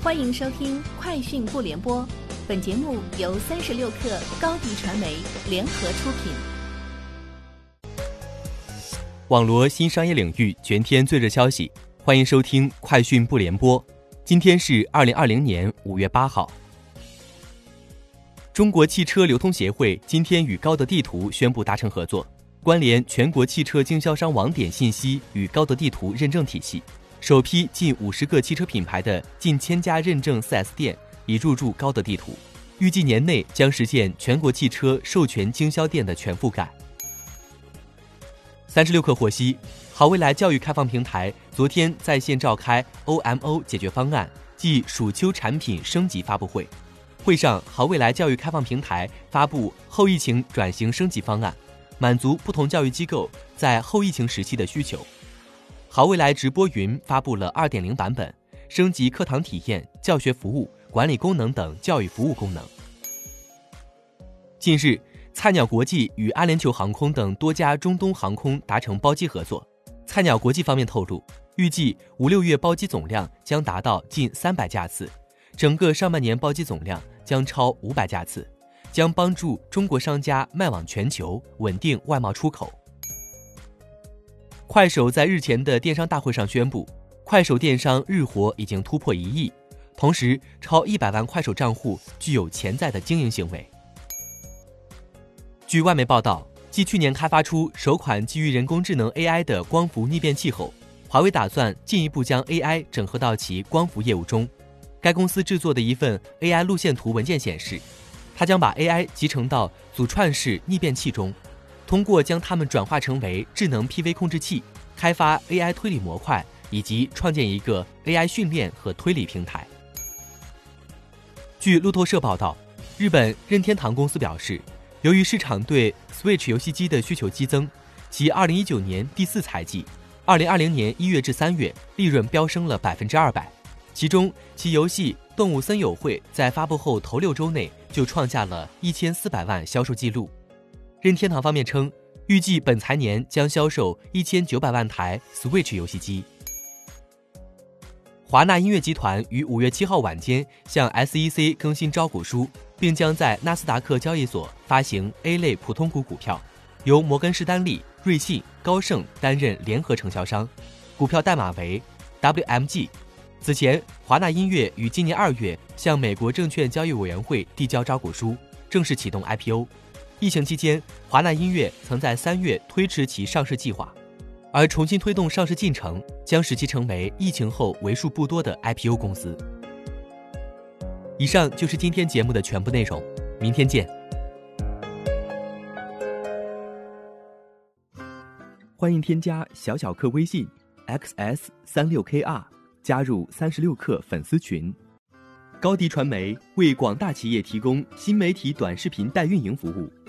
欢迎收听《快讯不联播》，本节目由三十六克高低传媒联合出品。网罗新商业领域全天最热消息，欢迎收听《快讯不联播》。今天是二零二零年五月八号。中国汽车流通协会今天与高德地图宣布达成合作，关联全国汽车经销商网点信息与高德地图认证体系。首批近五十个汽车品牌的近千家认证 4S 店已入驻高德地图，预计年内将实现全国汽车授权经销店的全覆盖。三十六氪获悉，好未来教育开放平台昨天在线召开 OMO 解决方案暨暑秋产品升级发布会，会上好未来教育开放平台发布后疫情转型升级方案，满足不同教育机构在后疫情时期的需求。好未来直播云发布了2.0版本，升级课堂体验、教学服务、管理功能等教育服务功能。近日，菜鸟国际与阿联酋航空等多家中东航空达成包机合作。菜鸟国际方面透露，预计五六月包机总量将达到近三百架次，整个上半年包机总量将超五百架次，将帮助中国商家卖往全球，稳定外贸出口。快手在日前的电商大会上宣布，快手电商日活已经突破一亿，同时超一百万快手账户具有潜在的经营行为。据外媒报道，继去年开发出首款基于人工智能 AI 的光伏逆变器后，华为打算进一步将 AI 整合到其光伏业务中。该公司制作的一份 AI 路线图文件显示，它将把 AI 集成到组串式逆变器中。通过将它们转化成为智能 PV 控制器，开发 AI 推理模块，以及创建一个 AI 训练和推理平台。据路透社报道，日本任天堂公司表示，由于市场对 Switch 游戏机的需求激增，其2019年第四财季，2020年1月至3月利润飙升了百分之二百，其中其游戏《动物森友会》在发布后头六周内就创下了一千四百万销售记录。任天堂方面称，预计本财年将销售一千九百万台 Switch 游戏机。华纳音乐集团于五月七号晚间向 SEC 更新招股书，并将在纳斯达克交易所发行 A 类普通股股票，由摩根士丹利、瑞信、高盛担任联合承销商，股票代码为 WMG。此前，华纳音乐于今年二月向美国证券交易委员会递交招股书，正式启动 IPO。疫情期间，华纳音乐曾在三月推迟其上市计划，而重新推动上市进程将使其成为疫情后为数不多的 IPO 公司。以上就是今天节目的全部内容，明天见。欢迎添加小小客微信 xs 三六 kr，加入三十六课粉丝群。高迪传媒为广大企业提供新媒体短视频代运营服务。